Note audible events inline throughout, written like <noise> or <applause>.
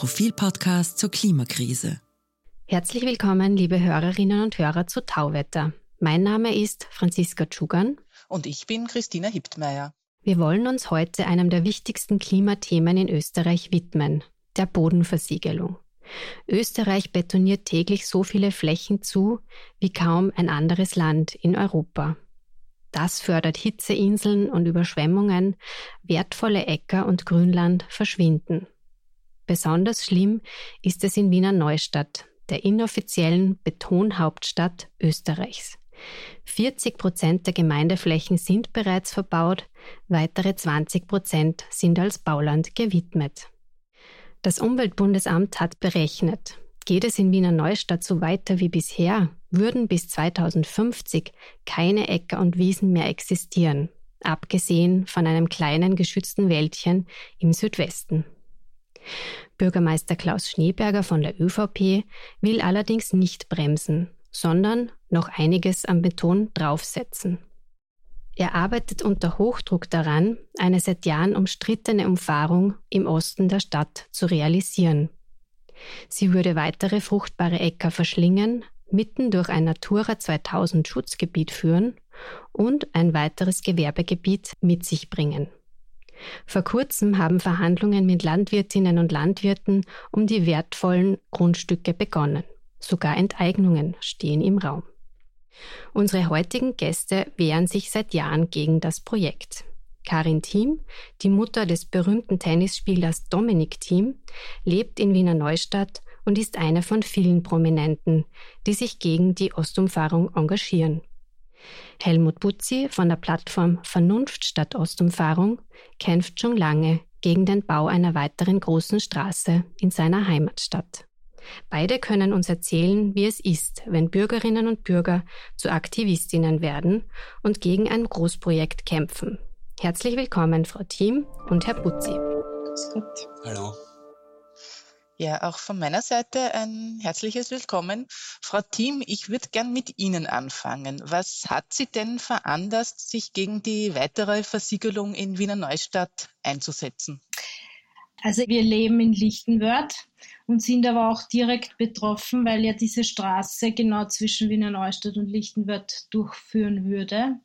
Profilpodcast zur Klimakrise. Herzlich willkommen, liebe Hörerinnen und Hörer zu Tauwetter. Mein Name ist Franziska Tschugan. Und ich bin Christina Hiptmeier. Wir wollen uns heute einem der wichtigsten Klimathemen in Österreich widmen, der Bodenversiegelung. Österreich betoniert täglich so viele Flächen zu wie kaum ein anderes Land in Europa. Das fördert Hitzeinseln und Überschwemmungen, wertvolle Äcker und Grünland verschwinden. Besonders schlimm ist es in Wiener Neustadt, der inoffiziellen Betonhauptstadt Österreichs. 40 Prozent der Gemeindeflächen sind bereits verbaut, weitere 20 Prozent sind als Bauland gewidmet. Das Umweltbundesamt hat berechnet, geht es in Wiener Neustadt so weiter wie bisher, würden bis 2050 keine Äcker und Wiesen mehr existieren, abgesehen von einem kleinen geschützten Wäldchen im Südwesten. Bürgermeister Klaus Schneeberger von der ÖVP will allerdings nicht bremsen, sondern noch einiges am Beton draufsetzen. Er arbeitet unter Hochdruck daran, eine seit Jahren umstrittene Umfahrung im Osten der Stadt zu realisieren. Sie würde weitere fruchtbare Äcker verschlingen, mitten durch ein Natura 2000 Schutzgebiet führen und ein weiteres Gewerbegebiet mit sich bringen. Vor kurzem haben Verhandlungen mit Landwirtinnen und Landwirten um die wertvollen Grundstücke begonnen. Sogar Enteignungen stehen im Raum. Unsere heutigen Gäste wehren sich seit Jahren gegen das Projekt. Karin Thiem, die Mutter des berühmten Tennisspielers Dominik Thiem, lebt in Wiener Neustadt und ist eine von vielen Prominenten, die sich gegen die Ostumfahrung engagieren. Helmut Butzi von der Plattform Vernunft statt Ostumfahrung kämpft schon lange gegen den Bau einer weiteren großen Straße in seiner Heimatstadt. Beide können uns erzählen, wie es ist, wenn Bürgerinnen und Bürger zu Aktivistinnen werden und gegen ein Großprojekt kämpfen. Herzlich willkommen, Frau Thiem und Herr Butzi. Hallo. Ja, auch von meiner Seite ein herzliches Willkommen. Frau Thiem, ich würde gern mit Ihnen anfangen. Was hat Sie denn veranlasst, sich gegen die weitere Versiegelung in Wiener Neustadt einzusetzen? Also wir leben in Lichtenwörth und sind aber auch direkt betroffen, weil ja diese Straße genau zwischen Wiener Neustadt und Lichtenwörth durchführen würde.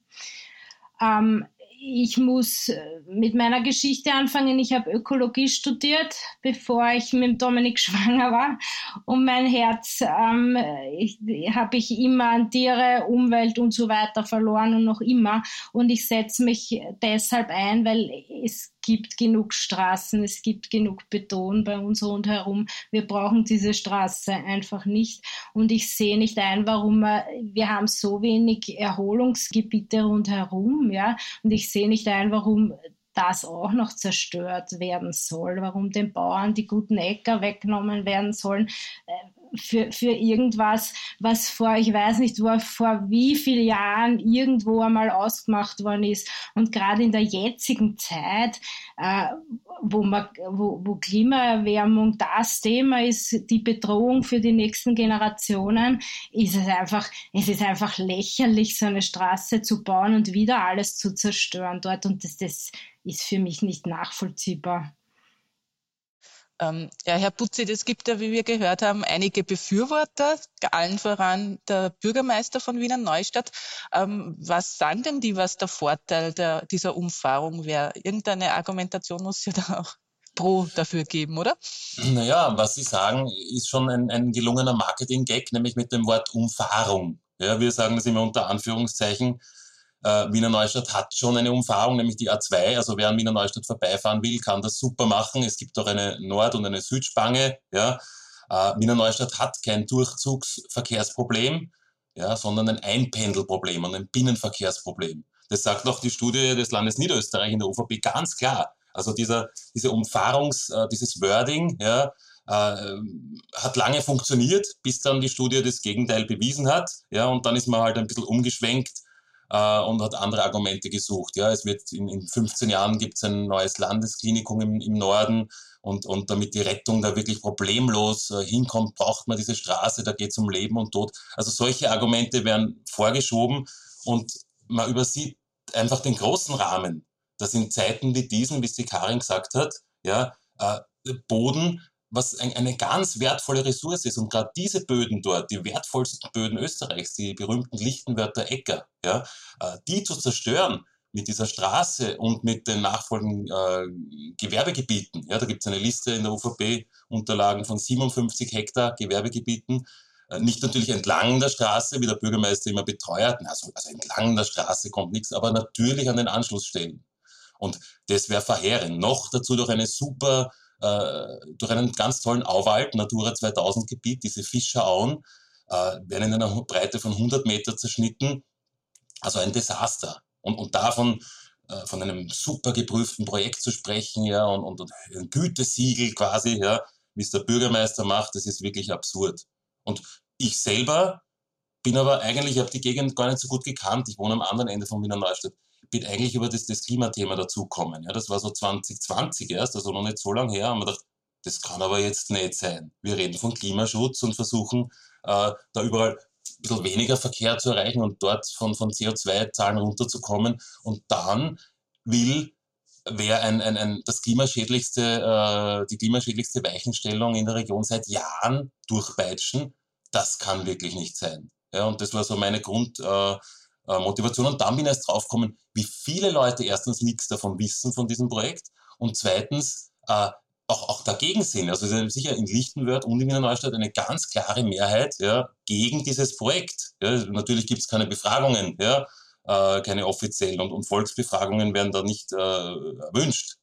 Ähm, ich muss äh, mit meiner Geschichte anfangen. Ich habe Ökologie studiert, bevor ich mit Dominik <laughs> schwanger war. Und mein Herz ähm, habe ich immer an Tiere, Umwelt und so weiter verloren und noch immer. Und ich setze mich deshalb ein, weil es gibt genug Straßen, es gibt genug Beton bei uns rundherum. Wir brauchen diese Straße einfach nicht. Und ich sehe nicht ein, warum wir, wir haben so wenig Erholungsgebiete rundherum, ja. Und ich sehe nicht ein, warum das auch noch zerstört werden soll, warum den Bauern die guten Äcker weggenommen werden sollen. Für, für irgendwas, was vor, ich weiß nicht, wo, vor wie vielen Jahren irgendwo einmal ausgemacht worden ist. Und gerade in der jetzigen Zeit, äh, wo, man, wo, wo Klimaerwärmung das Thema ist, die Bedrohung für die nächsten Generationen, ist es einfach, es ist einfach lächerlich, so eine Straße zu bauen und wieder alles zu zerstören dort. Und das, das ist für mich nicht nachvollziehbar. Ähm, ja, Herr Putzi, es gibt ja, wie wir gehört haben, einige Befürworter, allen voran der Bürgermeister von Wiener Neustadt. Ähm, was sagen denn die, was der Vorteil der, dieser Umfahrung wäre? Irgendeine Argumentation muss ja <laughs> da auch pro dafür geben, oder? Naja, was Sie sagen, ist schon ein, ein gelungener Marketing-Gag, nämlich mit dem Wort Umfahrung. Ja, wir sagen das immer unter Anführungszeichen. Äh, Wiener Neustadt hat schon eine Umfahrung, nämlich die A2. Also wer an Wiener Neustadt vorbeifahren will, kann das super machen. Es gibt auch eine Nord- und eine Südspange. Ja. Äh, Wiener Neustadt hat kein Durchzugsverkehrsproblem, ja, sondern ein Einpendelproblem und ein Binnenverkehrsproblem. Das sagt auch die Studie des Landes Niederösterreich in der UVP ganz klar. Also dieser, diese Umfahrungs, äh, dieses Wording, ja, äh, hat lange funktioniert, bis dann die Studie das Gegenteil bewiesen hat. Ja, und dann ist man halt ein bisschen umgeschwenkt äh, und hat andere Argumente gesucht. Ja, es wird in, in 15 Jahren gibt es ein neues Landesklinikum im, im Norden und, und damit die Rettung da wirklich problemlos äh, hinkommt, braucht man diese Straße, da geht es um Leben und Tod. Also solche Argumente werden vorgeschoben und man übersieht einfach den großen Rahmen, dass in Zeiten wie diesen, wie es die Karin gesagt hat, ja, äh, Boden was ein, eine ganz wertvolle Ressource ist. Und gerade diese Böden dort, die wertvollsten Böden Österreichs, die berühmten Lichtenwörter Äcker, ja, äh, die zu zerstören mit dieser Straße und mit den nachfolgenden äh, Gewerbegebieten. Ja, da gibt es eine Liste in der UVP-Unterlagen von 57 Hektar Gewerbegebieten. Äh, nicht natürlich entlang der Straße, wie der Bürgermeister immer beteuert. Also, also entlang der Straße kommt nichts, aber natürlich an den Anschlussstellen. Und das wäre verheerend. Noch dazu durch eine super durch einen ganz tollen Auwald, Natura 2000 Gebiet, diese Fischerauen, äh, werden in einer Breite von 100 Meter zerschnitten. Also ein Desaster. Und, und davon äh, von einem super geprüften Projekt zu sprechen, ja, und, und, und ein Gütesiegel quasi, ja, wie es der Bürgermeister macht, das ist wirklich absurd. Und ich selber bin aber eigentlich, ich habe die Gegend gar nicht so gut gekannt. Ich wohne am anderen Ende von Wiener Neustadt bin eigentlich über das, das Klimathema dazukommen. Ja, das war so 2020 erst, also noch nicht so lange her, haben wir gedacht, das kann aber jetzt nicht sein. Wir reden von Klimaschutz und versuchen äh, da überall ein bisschen weniger Verkehr zu erreichen und dort von, von CO2-Zahlen runterzukommen. Und dann will wer ein, ein, ein, das klimaschädlichste, äh, die klimaschädlichste Weichenstellung in der Region seit Jahren durchpeitschen. Das kann wirklich nicht sein. Ja, und das war so meine Grund, äh, äh, Motivation. Und dann bin ich erst draufgekommen, wie viele Leute erstens nichts davon wissen von diesem Projekt und zweitens äh, auch, auch dagegen sind. Also es ist sicher in Lichtenwörth und in Wiener Neustadt eine ganz klare Mehrheit ja, gegen dieses Projekt. Ja, natürlich gibt es keine Befragungen, ja, äh, keine offiziellen und, und Volksbefragungen werden da nicht äh, erwünscht.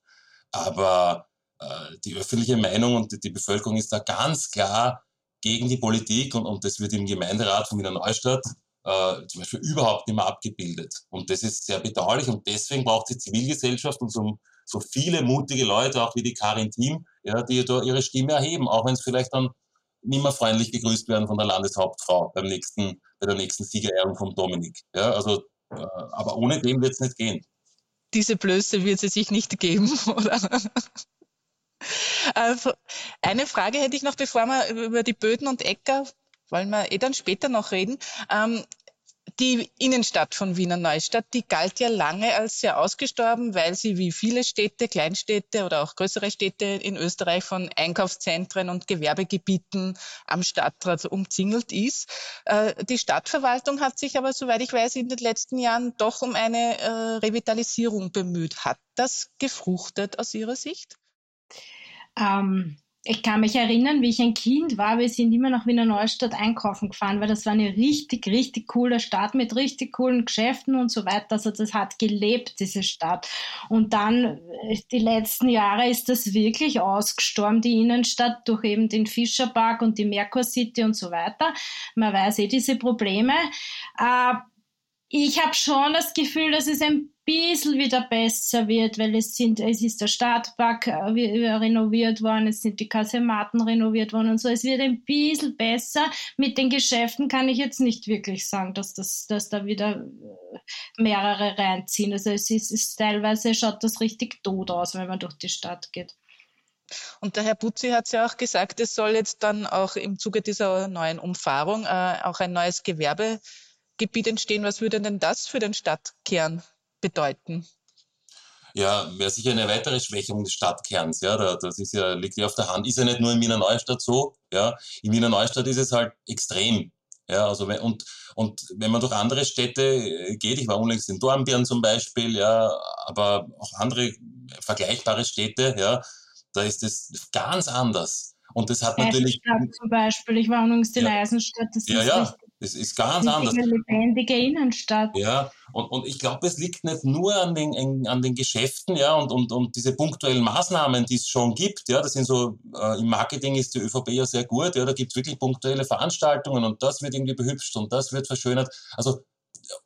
Aber äh, die öffentliche Meinung und die, die, Bevölkerung ist da ganz klar gegen die Politik und, und das wird im Gemeinderat von Wiener Neustadt äh, zum Beispiel überhaupt nicht mehr abgebildet. Und das ist sehr bedauerlich und deswegen braucht die Zivilgesellschaft und so, so viele mutige Leute, auch wie die Karin Thiem, ja, die da ihre Stimme erheben, auch wenn es vielleicht dann nicht mehr freundlich begrüßt werden von der Landeshauptfrau beim nächsten, bei der nächsten Siegerehrung von Dominik. Ja, also, äh, aber ohne dem wird es nicht gehen. Diese Blöße wird sie sich nicht geben, <laughs> oder? Also, eine Frage hätte ich noch, bevor wir über die Böden und Äcker wollen wir eh dann später noch reden. Ähm, die Innenstadt von Wiener Neustadt, die galt ja lange als sehr ausgestorben, weil sie wie viele Städte, Kleinstädte oder auch größere Städte in Österreich von Einkaufszentren und Gewerbegebieten am Stadtrat umzingelt ist. Äh, die Stadtverwaltung hat sich aber, soweit ich weiß, in den letzten Jahren doch um eine äh, Revitalisierung bemüht. Hat das gefruchtet aus Ihrer Sicht? Ähm, ich kann mich erinnern, wie ich ein Kind war, wir sind immer nach Wiener Neustadt einkaufen gefahren, weil das war eine richtig, richtig coole Stadt mit richtig coolen Geschäften und so weiter. Also das hat gelebt, diese Stadt. Und dann, äh, die letzten Jahre ist das wirklich ausgestorben, die Innenstadt, durch eben den Fischerpark und die Merkur City und so weiter. Man weiß eh diese Probleme. Äh, ich habe schon das Gefühl, dass es ein bisschen wieder besser wird, weil es sind, es ist der Stadtpark äh, renoviert worden, es sind die Kasematen renoviert worden und so. Es wird ein bisschen besser. Mit den Geschäften kann ich jetzt nicht wirklich sagen, dass das, dass da wieder äh, mehrere reinziehen. Also es ist, es teilweise schaut das richtig tot aus, wenn man durch die Stadt geht. Und der Herr Butzi hat ja auch gesagt, es soll jetzt dann auch im Zuge dieser neuen Umfahrung äh, auch ein neues Gewerbe Gebiet entstehen. Was würde denn das für den Stadtkern bedeuten? Ja, wäre sicher eine weitere Schwächung des Stadtkerns. Ja, das ist ja, liegt ja auf der Hand. Ist ja nicht nur in Wiener Neustadt so. Ja, in Wiener Neustadt ist es halt extrem. Ja, also und, und wenn man durch andere Städte äh, geht, ich war unlängst in Dornbirn zum Beispiel, ja, aber auch andere vergleichbare Städte, ja, da ist es ganz anders. Und das hat natürlich. Eisenstadt zum Beispiel, ich war unlängst in ja, Eisenstadt, das ja, ist ja. Es ist ganz das anders. Eine lebendige Innenstadt. Ja, und, und ich glaube, es liegt nicht nur an den, an den Geschäften, ja, und, und, und diese punktuellen Maßnahmen, die es schon gibt, ja, das sind so, äh, im Marketing ist die ÖVP ja sehr gut, ja, da gibt es wirklich punktuelle Veranstaltungen und das wird irgendwie behübscht und das wird verschönert. Also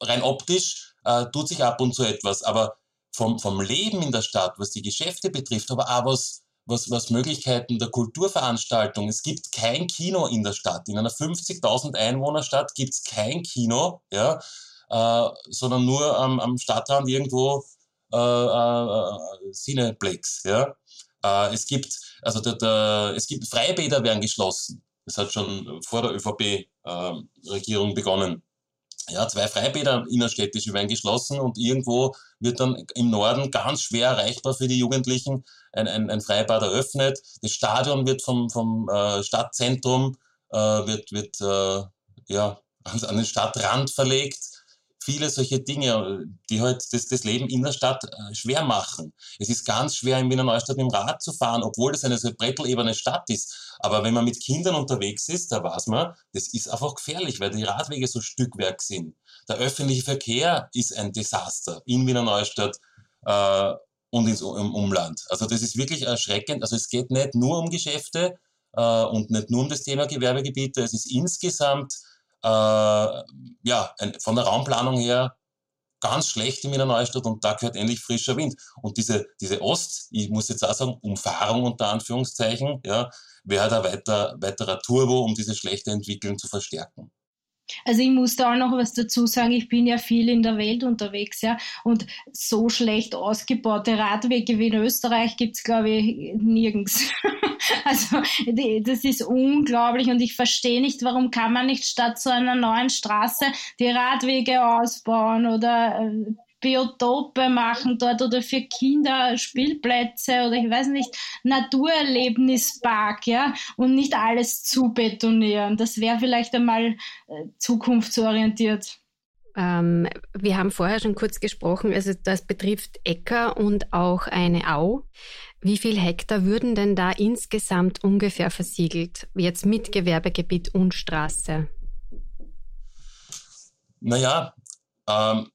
rein optisch äh, tut sich ab und zu etwas, aber vom, vom Leben in der Stadt, was die Geschäfte betrifft, aber auch was was, was Möglichkeiten der Kulturveranstaltung. Es gibt kein Kino in der Stadt. In einer 50.000 Einwohnerstadt gibt es kein Kino, ja, äh, sondern nur am, am Stadtrand irgendwo äh, äh, Cineplex. Ja. Äh, es gibt also der, der, es gibt Freibäder werden geschlossen. Das hat schon vor der ÖVP-Regierung ähm, begonnen. Ja, zwei Freibäder innerstädtische werden geschlossen und irgendwo wird dann im Norden ganz schwer erreichbar für die Jugendlichen ein, ein, ein Freibad eröffnet. Das Stadion wird vom, vom äh, Stadtzentrum äh, wird, wird äh, ja, an den Stadtrand verlegt viele solche Dinge, die halt das, das Leben in der Stadt äh, schwer machen. Es ist ganz schwer, in Wiener Neustadt mit dem Rad zu fahren, obwohl das eine so brettelebene Stadt ist. Aber wenn man mit Kindern unterwegs ist, da weiß man, das ist einfach gefährlich, weil die Radwege so Stückwerk sind. Der öffentliche Verkehr ist ein Desaster in Wiener Neustadt äh, und ins, im Umland. Also das ist wirklich erschreckend. Also es geht nicht nur um Geschäfte äh, und nicht nur um das Thema Gewerbegebiete, es ist insgesamt äh, ja, von der Raumplanung her ganz schlecht in Wiener Neustadt und da gehört endlich frischer Wind. Und diese, diese Ost, ich muss jetzt auch sagen, Umfahrung unter Anführungszeichen, ja, wäre da weiter, weiterer Turbo, um diese schlechte Entwicklung zu verstärken. Also ich muss da auch noch was dazu sagen, ich bin ja viel in der Welt unterwegs, ja, und so schlecht ausgebaute Radwege wie in Österreich gibt es, glaube ich, nirgends. <laughs> also das ist unglaublich und ich verstehe nicht, warum kann man nicht statt so einer neuen Straße die Radwege ausbauen oder äh, Biotope machen dort oder für Kinder Spielplätze oder ich weiß nicht, Naturerlebnispark, ja, und nicht alles zu betonieren. Das wäre vielleicht einmal äh, zukunftsorientiert. Ähm, wir haben vorher schon kurz gesprochen, also das betrifft Äcker und auch eine Au. Wie viel Hektar würden denn da insgesamt ungefähr versiegelt, jetzt mit Gewerbegebiet und Straße? Naja, ähm,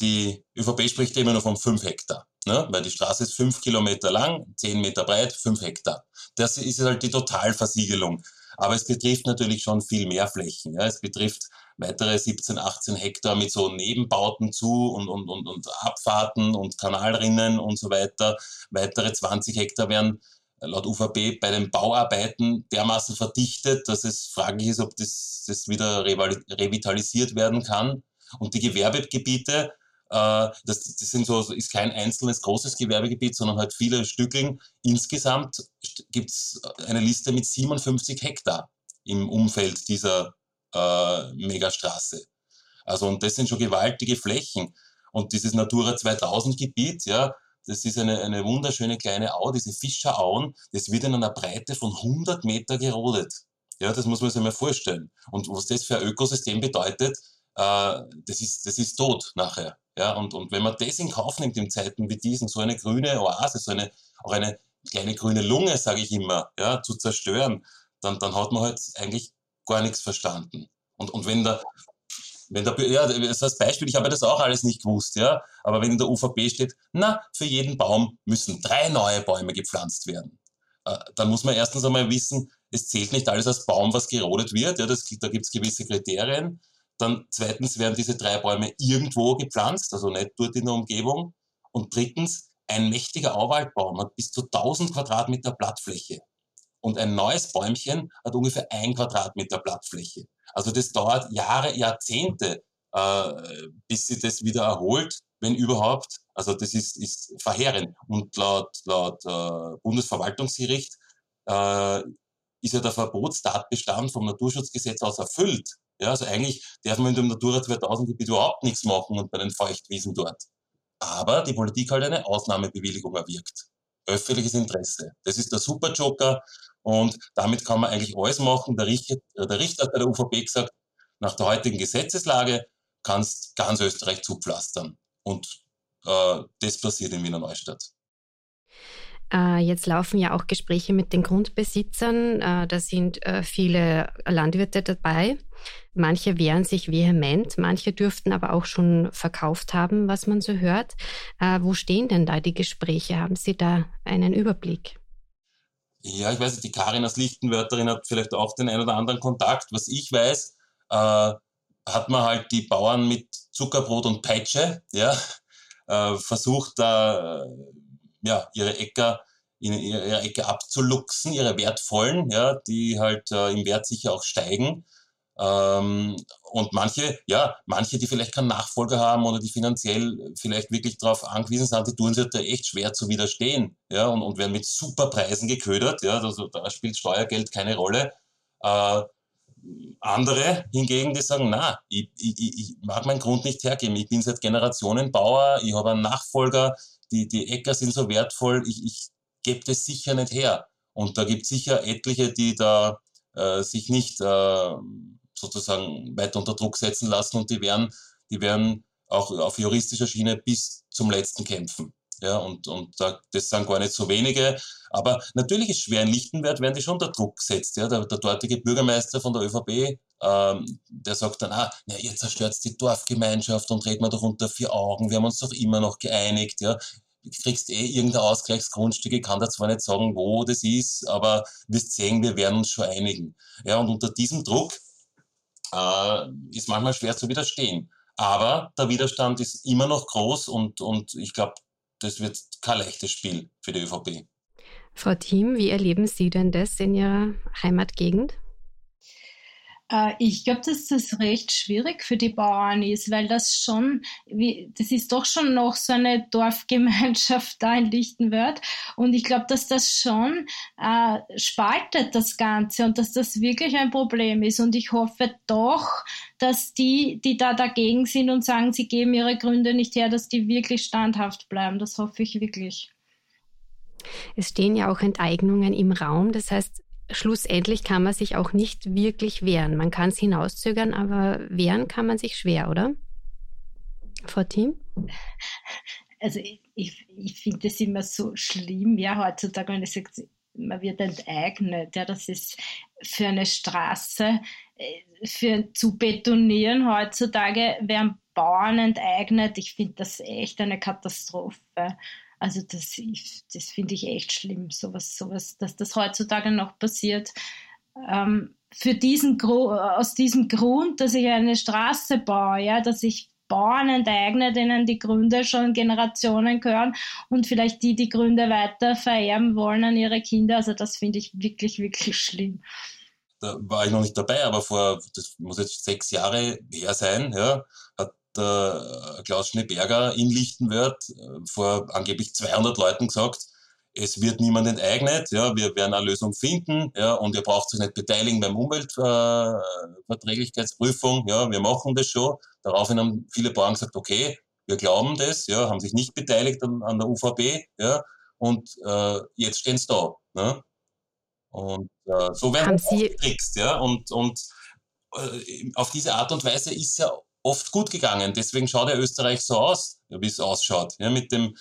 die ÖVP spricht immer nur von 5 Hektar, ne? weil die Straße ist 5 Kilometer lang, 10 Meter breit, 5 Hektar. Das ist halt die Totalversiegelung. Aber es betrifft natürlich schon viel mehr Flächen. Ja? Es betrifft weitere 17, 18 Hektar mit so Nebenbauten zu und, und, und, und Abfahrten und Kanalrinnen und so weiter. Weitere 20 Hektar werden laut UVP bei den Bauarbeiten dermaßen verdichtet, dass es fraglich ist, ob das, das wieder revitalisiert werden kann. Und die Gewerbegebiete das, das sind so, ist kein einzelnes großes Gewerbegebiet, sondern halt viele Stückeln. Insgesamt gibt es eine Liste mit 57 Hektar im Umfeld dieser äh, Megastraße. Also und das sind schon gewaltige Flächen. Und dieses Natura 2000 Gebiet, ja, das ist eine, eine wunderschöne kleine Au, diese Fischerauen, das wird in einer Breite von 100 Meter gerodet. Ja, das muss man sich mal vorstellen. Und was das für ein Ökosystem bedeutet, äh, das, ist, das ist tot nachher. Ja, und, und wenn man das in Kauf nimmt in Zeiten wie diesen, so eine grüne Oase, so eine, auch eine kleine grüne Lunge, sage ich immer, ja, zu zerstören, dann, dann hat man halt eigentlich gar nichts verstanden. Und, und wenn da, wenn der, ja, das als Beispiel, ich habe das auch alles nicht gewusst, ja, aber wenn in der UVP steht, na, für jeden Baum müssen drei neue Bäume gepflanzt werden, äh, dann muss man erstens einmal wissen, es zählt nicht alles als Baum, was gerodet wird, ja, das, da gibt es gewisse Kriterien. Dann zweitens werden diese drei Bäume irgendwo gepflanzt, also nicht dort in der Umgebung. Und drittens, ein mächtiger Auwaldbaum hat bis zu 1000 Quadratmeter Blattfläche. Und ein neues Bäumchen hat ungefähr ein Quadratmeter Blattfläche. Also das dauert Jahre, Jahrzehnte, äh, bis sie das wieder erholt, wenn überhaupt. Also das ist, ist verheerend. Und laut, laut äh, Bundesverwaltungsgericht äh, ist ja der Verbotstatbestand vom Naturschutzgesetz aus erfüllt. Ja, also eigentlich darf man in dem Natura 2000 Gebiet überhaupt nichts machen und bei den Feuchtwiesen dort. Aber die Politik halt eine Ausnahmebewilligung erwirkt. Öffentliches Interesse. Das ist der Superjoker und damit kann man eigentlich alles machen. Der Richter, der Richter hat bei der UVP gesagt, nach der heutigen Gesetzeslage kannst ganz Österreich zupflastern. Und äh, das passiert in Wiener Neustadt. Äh, jetzt laufen ja auch Gespräche mit den Grundbesitzern. Äh, da sind äh, viele Landwirte dabei. Manche wehren sich vehement, manche dürften aber auch schon verkauft haben, was man so hört. Wo stehen denn da die Gespräche? Haben Sie da einen Überblick? Ja, ich weiß nicht, die Karin als Lichtenwörterin hat vielleicht auch den einen oder anderen Kontakt. Was ich weiß, äh, hat man halt die Bauern mit Zuckerbrot und Peitsche, ja, äh, versucht da ja, ihre Äcker in ihre Ecke abzuluxen, ihre wertvollen, ja, die halt äh, im Wert sicher auch steigen. Ähm, und manche, ja, manche, die vielleicht keinen Nachfolger haben oder die finanziell vielleicht wirklich darauf angewiesen sind, die tun sich da echt schwer zu widerstehen, ja, und, und werden mit super Preisen geködert, ja, also da spielt Steuergeld keine Rolle. Äh, andere hingegen, die sagen, na, ich, ich, ich mag meinen Grund nicht hergeben. Ich bin seit Generationen Bauer, ich habe einen Nachfolger, die, die Äcker sind so wertvoll, ich, ich gebe das sicher nicht her. Und da gibt es sicher etliche, die da äh, sich nicht äh, sozusagen weiter unter Druck setzen lassen und die werden, die werden auch auf juristischer Schiene bis zum letzten kämpfen. Ja, und, und das sind gar nicht so wenige. Aber natürlich ist schwer in Lichtenwert, werden die schon unter Druck gesetzt. Ja, der, der dortige Bürgermeister von der ÖVP, ähm, der sagt dann, ah, na, ihr zerstört die Dorfgemeinschaft und reden wir doch unter vier Augen, wir haben uns doch immer noch geeinigt. Ja, du kriegst eh irgendein Ausgleichsgrundstück, ich kann da zwar nicht sagen, wo das ist, aber wirst sehen, wir werden uns schon einigen. Ja, und unter diesem Druck äh, ist manchmal schwer zu widerstehen. Aber der Widerstand ist immer noch groß und, und ich glaube, das wird kein leichtes Spiel für die ÖVP. Frau Thiem, wie erleben Sie denn das in Ihrer Heimatgegend? Äh, ich glaube, dass das recht schwierig für die Bauern ist, weil das schon, wie, das ist doch schon noch so eine Dorfgemeinschaft da in Lichtenwörth. Und ich glaube, dass das schon äh, spaltet das Ganze und dass das wirklich ein Problem ist. Und ich hoffe doch, dass die, die da dagegen sind und sagen, sie geben ihre Gründe nicht her, dass die wirklich standhaft bleiben. Das hoffe ich wirklich. Es stehen ja auch Enteignungen im Raum. Das heißt, schlussendlich kann man sich auch nicht wirklich wehren. Man kann es hinauszögern, aber wehren kann man sich schwer, oder? Frau Thiem? Also ich, ich, ich finde es immer so schlimm, ja, heutzutage, wenn ich sage, man wird enteignet. Ja, das ist für eine Straße, äh, für zu betonieren heutzutage werden Bauern enteignet. Ich finde das echt eine Katastrophe. Also das, das finde ich echt schlimm, sowas, sowas, dass das heutzutage noch passiert. Ähm, für diesen aus diesem Grund, dass ich eine Straße baue, ja, dass ich Bauern enteigne, denen die Gründe schon Generationen gehören und vielleicht die die Gründe weiter vererben wollen an ihre Kinder. Also das finde ich wirklich, wirklich schlimm. Da war ich noch nicht dabei, aber vor, das muss jetzt sechs Jahre her sein, ja, hat der äh, Klaus Schneeberger in Lichtenwörth äh, vor angeblich 200 Leuten gesagt, es wird niemand enteignet, ja, wir werden eine Lösung finden, ja, und ihr braucht sich nicht beteiligen beim Umweltverträglichkeitsprüfung, ja, wir machen das schon. Daraufhin haben viele Bauern gesagt, okay, wir glauben das, ja, haben sich nicht beteiligt an, an der UVB, ja, und äh, jetzt stehen sie da. Ne? Und äh, so werden sie getrickst, ja, und, und äh, auf diese Art und Weise ist ja oft gut gegangen. Deswegen schaut ja Österreich so aus, wie es ausschaut, ja, mit dem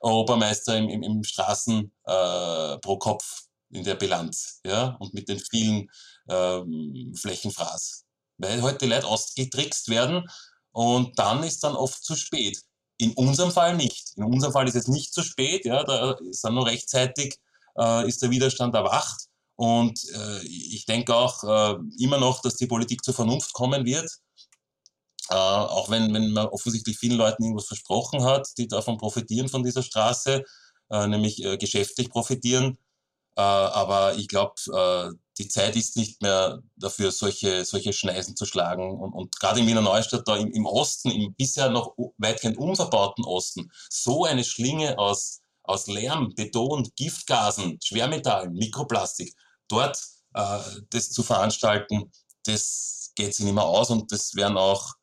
Europameister im, im, im Straßen äh, pro Kopf in der Bilanz ja, und mit den vielen ähm, Flächenfraß. Weil heute die Leute ausgetrickst werden und dann ist dann oft zu spät. In unserem Fall nicht. In unserem Fall ist es nicht zu spät, ja, da ist dann nur rechtzeitig äh, ist der Widerstand erwacht. Und äh, ich denke auch äh, immer noch, dass die Politik zur Vernunft kommen wird äh, auch wenn, wenn man offensichtlich vielen Leuten irgendwas versprochen hat, die davon profitieren von dieser Straße, äh, nämlich äh, geschäftlich profitieren. Äh, aber ich glaube, äh, die Zeit ist nicht mehr dafür, solche, solche Schneisen zu schlagen. Und, und gerade in Wiener Neustadt, da im, im Osten, im bisher noch weitgehend unverbauten Osten, so eine Schlinge aus, aus Lärm, Beton, Giftgasen, Schwermetallen, Mikroplastik, dort äh, das zu veranstalten, das geht sich nicht mehr aus und das werden auch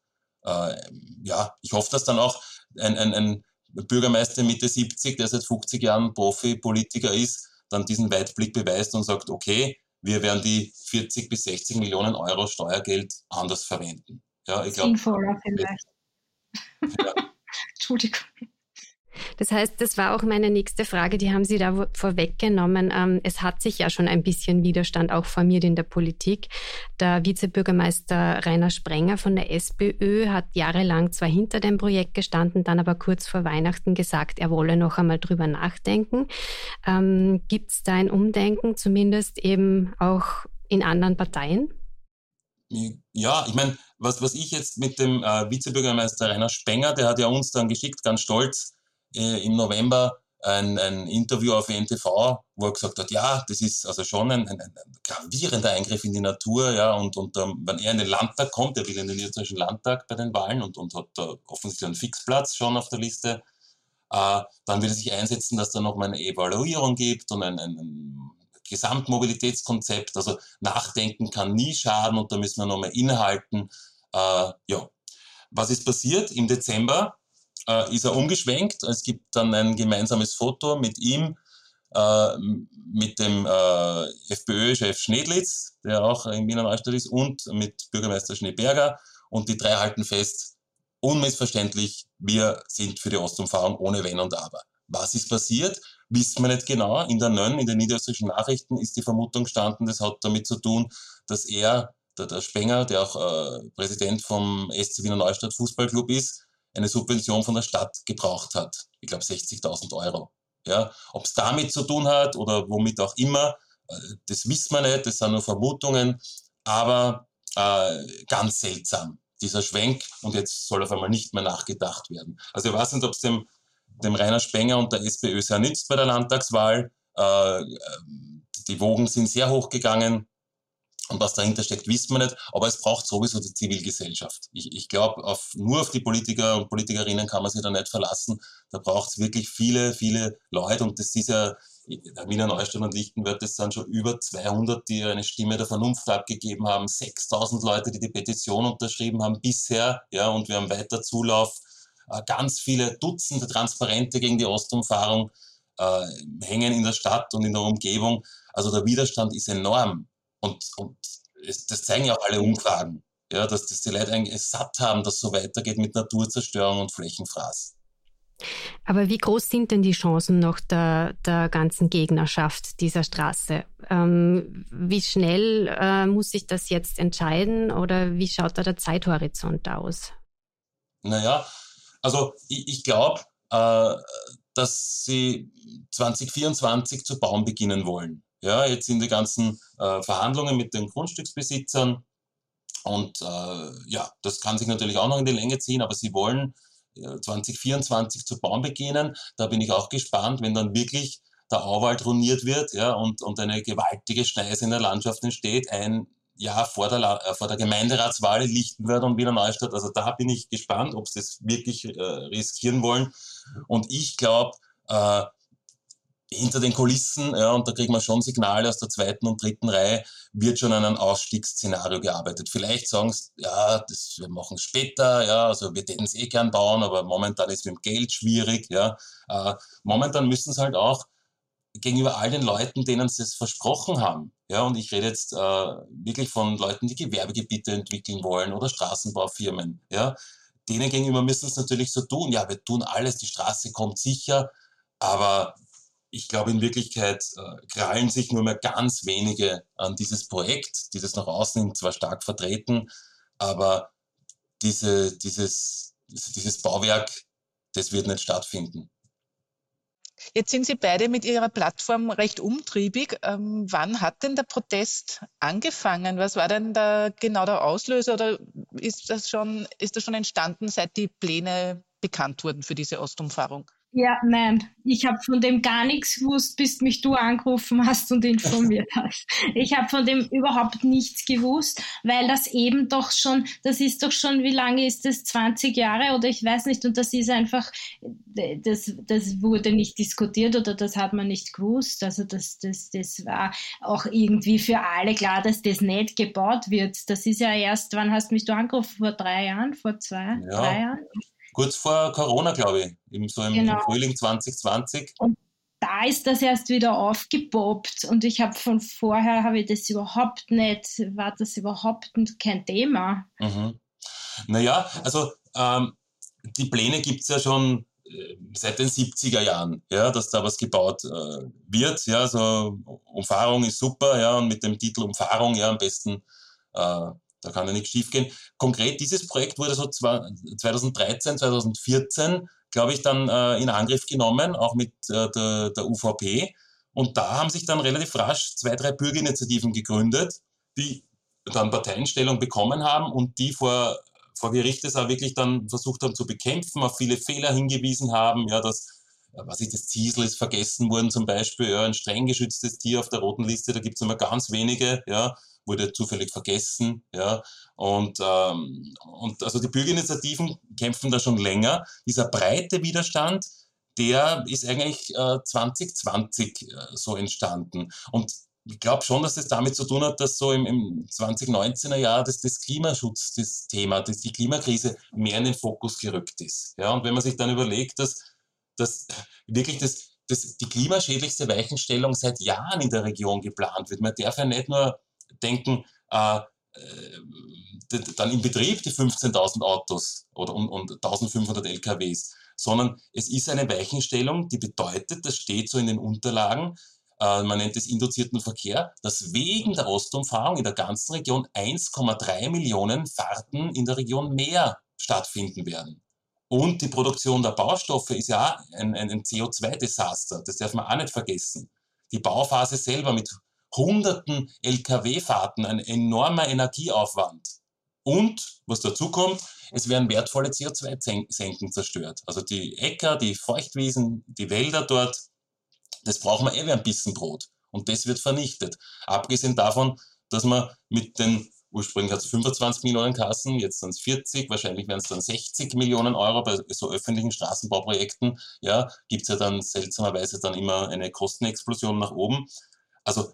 äh, ja, ich hoffe, dass dann auch ein, ein, ein Bürgermeister Mitte 70, der seit 50 Jahren Profi-Politiker ist, dann diesen Weitblick beweist und sagt, okay, wir werden die 40 bis 60 Millionen Euro Steuergeld anders verwenden. Ja, ich glaube. Sinnvoller vielleicht. Ja. <laughs> Entschuldigung. Das heißt, das war auch meine nächste Frage, die haben Sie da vorweggenommen. Ähm, es hat sich ja schon ein bisschen Widerstand auch formiert in der Politik. Der Vizebürgermeister Rainer Sprenger von der SPÖ hat jahrelang zwar hinter dem Projekt gestanden, dann aber kurz vor Weihnachten gesagt, er wolle noch einmal drüber nachdenken. Ähm, Gibt es da ein Umdenken, zumindest eben auch in anderen Parteien? Ja, ich meine, was, was ich jetzt mit dem äh, Vizebürgermeister Rainer Spenger, der hat ja uns dann geschickt, ganz stolz, im November ein, ein Interview auf NTV, wo er gesagt hat, ja, das ist also schon ein, ein, ein gravierender Eingriff in die Natur, ja, und, und um, wenn er in den Landtag kommt, er will in den österreichischen Landtag bei den Wahlen und, und hat da offensichtlich einen Fixplatz schon auf der Liste, äh, dann will er sich einsetzen, dass da nochmal eine Evaluierung gibt und ein, ein, Gesamtmobilitätskonzept. Also Nachdenken kann nie schaden und da müssen wir nochmal innehalten. Äh, ja. Was ist passiert? Im Dezember äh, ist er umgeschwenkt. Es gibt dann ein gemeinsames Foto mit ihm, äh, mit dem äh, FPÖ-Chef Schnedlitz, der auch in Wiener Neustadt ist, und mit Bürgermeister Schneeberger. Und die drei halten fest, unmissverständlich, wir sind für die Ostumfahrung ohne Wenn und Aber. Was ist passiert? Wissen wir nicht genau. In der NÖN, in den niederösterreichischen Nachrichten, ist die Vermutung gestanden, das hat damit zu tun, dass er, der, der Spenger, der auch äh, Präsident vom SC Wiener Neustadt Fußballclub ist, eine Subvention von der Stadt gebraucht hat. Ich glaube 60.000 Euro. Ja, Ob es damit zu tun hat oder womit auch immer, äh, das wissen wir nicht, das sind nur Vermutungen, aber äh, ganz seltsam, dieser Schwenk und jetzt soll auf einmal nicht mehr nachgedacht werden. Also ich weiß nicht, ob es dem, dem Rainer Spenger und der SPÖ sehr nützt bei der Landtagswahl. Äh, die Wogen sind sehr hoch gegangen. Und was dahinter steckt, wissen wir nicht. Aber es braucht sowieso die Zivilgesellschaft. Ich, ich glaube, auf, nur auf die Politiker und Politikerinnen kann man sich da nicht verlassen. Da braucht es wirklich viele, viele Leute. Und das ist ja, Wiener Neustadt und Lichtenwörth, das sind schon über 200, die eine Stimme der Vernunft abgegeben haben. 6000 Leute, die die Petition unterschrieben haben bisher. Ja, und wir haben weiter Zulauf. Äh, ganz viele Dutzende Transparente gegen die Ostumfahrung äh, hängen in der Stadt und in der Umgebung. Also der Widerstand ist enorm. Und, und es, das zeigen ja auch alle Umfragen, ja, dass, dass die Leute eigentlich satt haben, dass so weitergeht mit Naturzerstörung und Flächenfraß. Aber wie groß sind denn die Chancen noch der, der ganzen Gegnerschaft dieser Straße? Ähm, wie schnell äh, muss sich das jetzt entscheiden oder wie schaut da der Zeithorizont aus? Naja, also ich, ich glaube, äh, dass sie 2024 zu bauen beginnen wollen. Ja, jetzt sind die ganzen äh, Verhandlungen mit den Grundstücksbesitzern und äh, ja, das kann sich natürlich auch noch in die Länge ziehen, aber sie wollen äh, 2024 zu bauen beginnen. Da bin ich auch gespannt, wenn dann wirklich der Auwald ruiniert wird ja, und, und eine gewaltige Schneise in der Landschaft entsteht, ein Jahr vor der, äh, vor der Gemeinderatswahl in Lichtenwörth und Wiener Neustadt. Also da bin ich gespannt, ob sie das wirklich äh, riskieren wollen. Und ich glaube, äh, hinter den Kulissen, ja, und da kriegt man schon Signale aus der zweiten und dritten Reihe, wird schon an einem Ausstiegsszenario gearbeitet. Vielleicht sagen sie, ja, das, wir machen es später, ja, also wir hätten es eh gern bauen, aber momentan ist es mit dem Geld schwierig, ja. Äh, momentan müssen sie halt auch gegenüber all den Leuten, denen sie es versprochen haben, ja, und ich rede jetzt äh, wirklich von Leuten, die Gewerbegebiete entwickeln wollen oder Straßenbaufirmen, ja, denen gegenüber müssen es natürlich so tun, ja, wir tun alles, die Straße kommt sicher, aber ich glaube, in Wirklichkeit äh, krallen sich nur mehr ganz wenige an dieses Projekt, dieses nach außen zwar stark vertreten, aber diese, dieses, dieses Bauwerk, das wird nicht stattfinden. Jetzt sind Sie beide mit Ihrer Plattform recht umtriebig. Ähm, wann hat denn der Protest angefangen? Was war denn da genau der Auslöser oder ist das schon, ist das schon entstanden, seit die Pläne bekannt wurden für diese Ostumfahrung? Ja, nein, ich habe von dem gar nichts gewusst, bis mich du angerufen hast und informiert <laughs> hast. Ich habe von dem überhaupt nichts gewusst, weil das eben doch schon, das ist doch schon, wie lange ist das, 20 Jahre oder ich weiß nicht, und das ist einfach, das, das wurde nicht diskutiert oder das hat man nicht gewusst. Also das, das, das war auch irgendwie für alle klar, dass das nicht gebaut wird. Das ist ja erst, wann hast mich du angerufen? Vor drei Jahren, vor zwei, ja. drei Jahren? Kurz vor Corona, glaube ich, im, so im, genau. Frühling 2020. Und da ist das erst wieder aufgepoppt und ich habe von vorher, habe ich das überhaupt nicht, war das überhaupt kein Thema. Mhm. Naja, also ähm, die Pläne gibt es ja schon äh, seit den 70er Jahren, ja, dass da was gebaut äh, wird. Ja, so Umfahrung ist super, ja, und mit dem Titel Umfahrung, ja, am besten äh, da kann ja nichts schiefgehen. Konkret dieses Projekt wurde so 2013, 2014, glaube ich, dann äh, in Angriff genommen, auch mit äh, der, der UVP. Und da haben sich dann relativ rasch zwei, drei Bürgerinitiativen gegründet, die dann Parteienstellung bekommen haben und die vor, vor Gericht es auch wirklich dann versucht haben zu bekämpfen, auf viele Fehler hingewiesen haben, ja, dass was ist das Ziesel ist vergessen worden zum Beispiel, ja, ein streng geschütztes Tier auf der roten Liste, da gibt es immer ganz wenige, ja, wurde zufällig vergessen. Ja? Und, ähm, und also die Bürgerinitiativen kämpfen da schon länger. Dieser breite Widerstand, der ist eigentlich äh, 2020 äh, so entstanden. Und ich glaube schon, dass das damit zu tun hat, dass so im, im 2019er Jahr das, das Klimaschutz, das Thema, dass die Klimakrise mehr in den Fokus gerückt ist. Ja, und wenn man sich dann überlegt, dass, dass wirklich das, das, die klimaschädlichste Weichenstellung seit Jahren in der Region geplant wird, man darf ja nicht nur denken, äh, äh, dann im Betrieb die 15.000 Autos oder und, und 1.500 LKWs, sondern es ist eine Weichenstellung, die bedeutet, das steht so in den Unterlagen, äh, man nennt es induzierten Verkehr, dass wegen der Ostumfahrung in der ganzen Region 1,3 Millionen Fahrten in der Region mehr stattfinden werden. Und die Produktion der Baustoffe ist ja ein, ein CO2-Desaster, das darf man auch nicht vergessen. Die Bauphase selber mit hunderten Lkw-Fahrten, ein enormer Energieaufwand. Und, was dazu kommt, es werden wertvolle CO2-Senken zerstört. Also die Äcker, die Feuchtwiesen, die Wälder dort, das braucht man eh wie ein bisschen Brot. Und das wird vernichtet. Abgesehen davon, dass man mit den, ursprünglich hat es 25 Millionen Kassen, jetzt sind es 40, wahrscheinlich werden es dann 60 Millionen Euro bei so öffentlichen Straßenbauprojekten. Ja, gibt es ja dann seltsamerweise dann immer eine Kostenexplosion nach oben. Also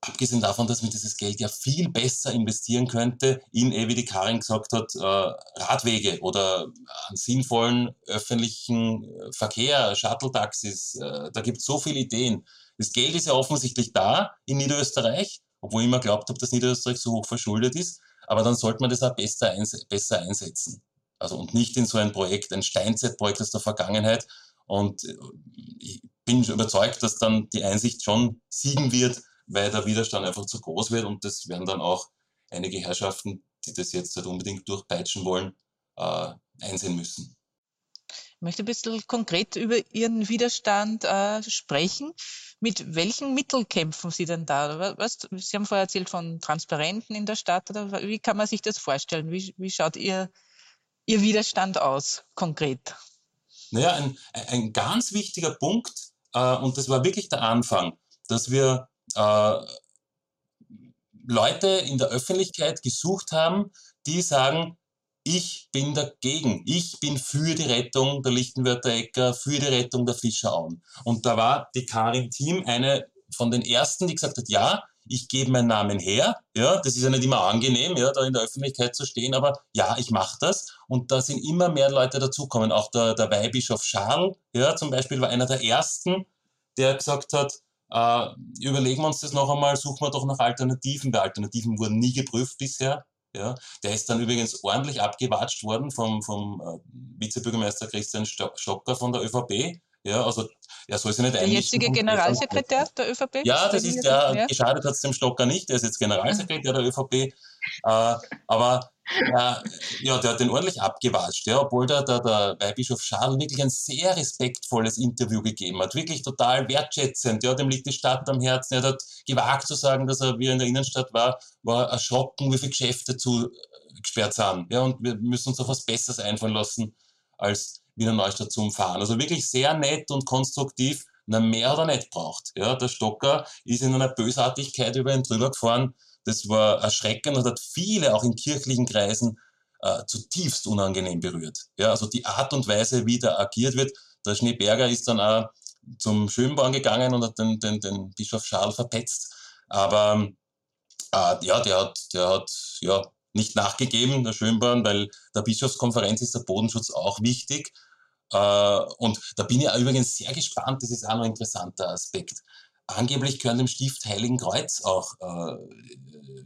abgesehen davon, dass man dieses Geld ja viel besser investieren könnte in, eh, wie die Karin gesagt hat, äh, Radwege oder an sinnvollen öffentlichen äh, Verkehr, Shuttle-Taxis. Äh, da gibt es so viele Ideen. Das Geld ist ja offensichtlich da in Niederösterreich, obwohl ich immer glaubt habe, dass Niederösterreich so hoch verschuldet ist. Aber dann sollte man das auch besser, eins besser einsetzen. Also und nicht in so ein Projekt, ein Steinzeitprojekt aus der Vergangenheit. Und ich bin überzeugt, dass dann die Einsicht schon siegen wird, weil der Widerstand einfach zu groß wird und das werden dann auch einige Herrschaften, die das jetzt halt unbedingt durchpeitschen wollen, äh, einsehen müssen. Ich möchte ein bisschen konkret über Ihren Widerstand äh, sprechen. Mit welchen Mitteln kämpfen Sie denn da? Was, Sie haben vorher erzählt von Transparenten in der Stadt. Oder wie kann man sich das vorstellen? Wie, wie schaut Ihr, Ihr Widerstand aus, konkret? Naja, ein, ein ganz wichtiger Punkt, äh, und das war wirklich der Anfang, dass wir Leute in der Öffentlichkeit gesucht haben, die sagen, ich bin dagegen. Ich bin für die Rettung der Lichtenwörter Äcker, für die Rettung der Fischerauen. Und da war die Karin Thiem eine von den ersten, die gesagt hat, ja, ich gebe meinen Namen her. Ja, das ist ja nicht immer angenehm, ja, da in der Öffentlichkeit zu stehen, aber ja, ich mache das. Und da sind immer mehr Leute dazukommen. Auch der, der Weihbischof Charles, ja, zum Beispiel war einer der ersten, der gesagt hat, äh, überlegen wir uns das noch einmal, suchen wir doch nach Alternativen, weil Alternativen wurden nie geprüft bisher. Ja, der ist dann übrigens ordentlich abgewatscht worden vom, vom äh, Vizebürgermeister Christian Stocker von der ÖVP. Ja, also er soll sich nicht Der jetzige Generalsekretär der ÖVP? Ja, das ist der, ja. geschadet hat es dem Stocker nicht, der ist jetzt Generalsekretär der ÖVP. Äh, aber ja, ja, der hat den ordentlich abgewatscht, ja, obwohl der, der, der Weihbischof Charles wirklich ein sehr respektvolles Interview gegeben hat, wirklich total wertschätzend, ja, dem liegt die Stadt am Herzen, er hat gewagt zu sagen, dass er, wie er in der Innenstadt war, war erschrocken, wie viele Geschäfte zugesperrt sind, ja, und wir müssen uns auf was Besseres einfallen lassen, als Wiener Neustadt zu umfahren. Also wirklich sehr nett und konstruktiv, na, mehr hat er nicht braucht, ja, der Stocker ist in einer Bösartigkeit über ihn drüber gefahren, das war erschreckend und hat viele auch in kirchlichen Kreisen äh, zutiefst unangenehm berührt. Ja, also die Art und Weise, wie da agiert wird. Der Schneeberger ist dann auch zum Schönborn gegangen und hat den, den, den Bischof Charles verpetzt. Aber äh, ja, der hat, der hat ja nicht nachgegeben, der Schönborn, weil der Bischofskonferenz ist der Bodenschutz auch wichtig. Äh, und da bin ich übrigens sehr gespannt, das ist auch noch ein interessanter Aspekt angeblich gehören dem Stift Heiligen Kreuz auch äh,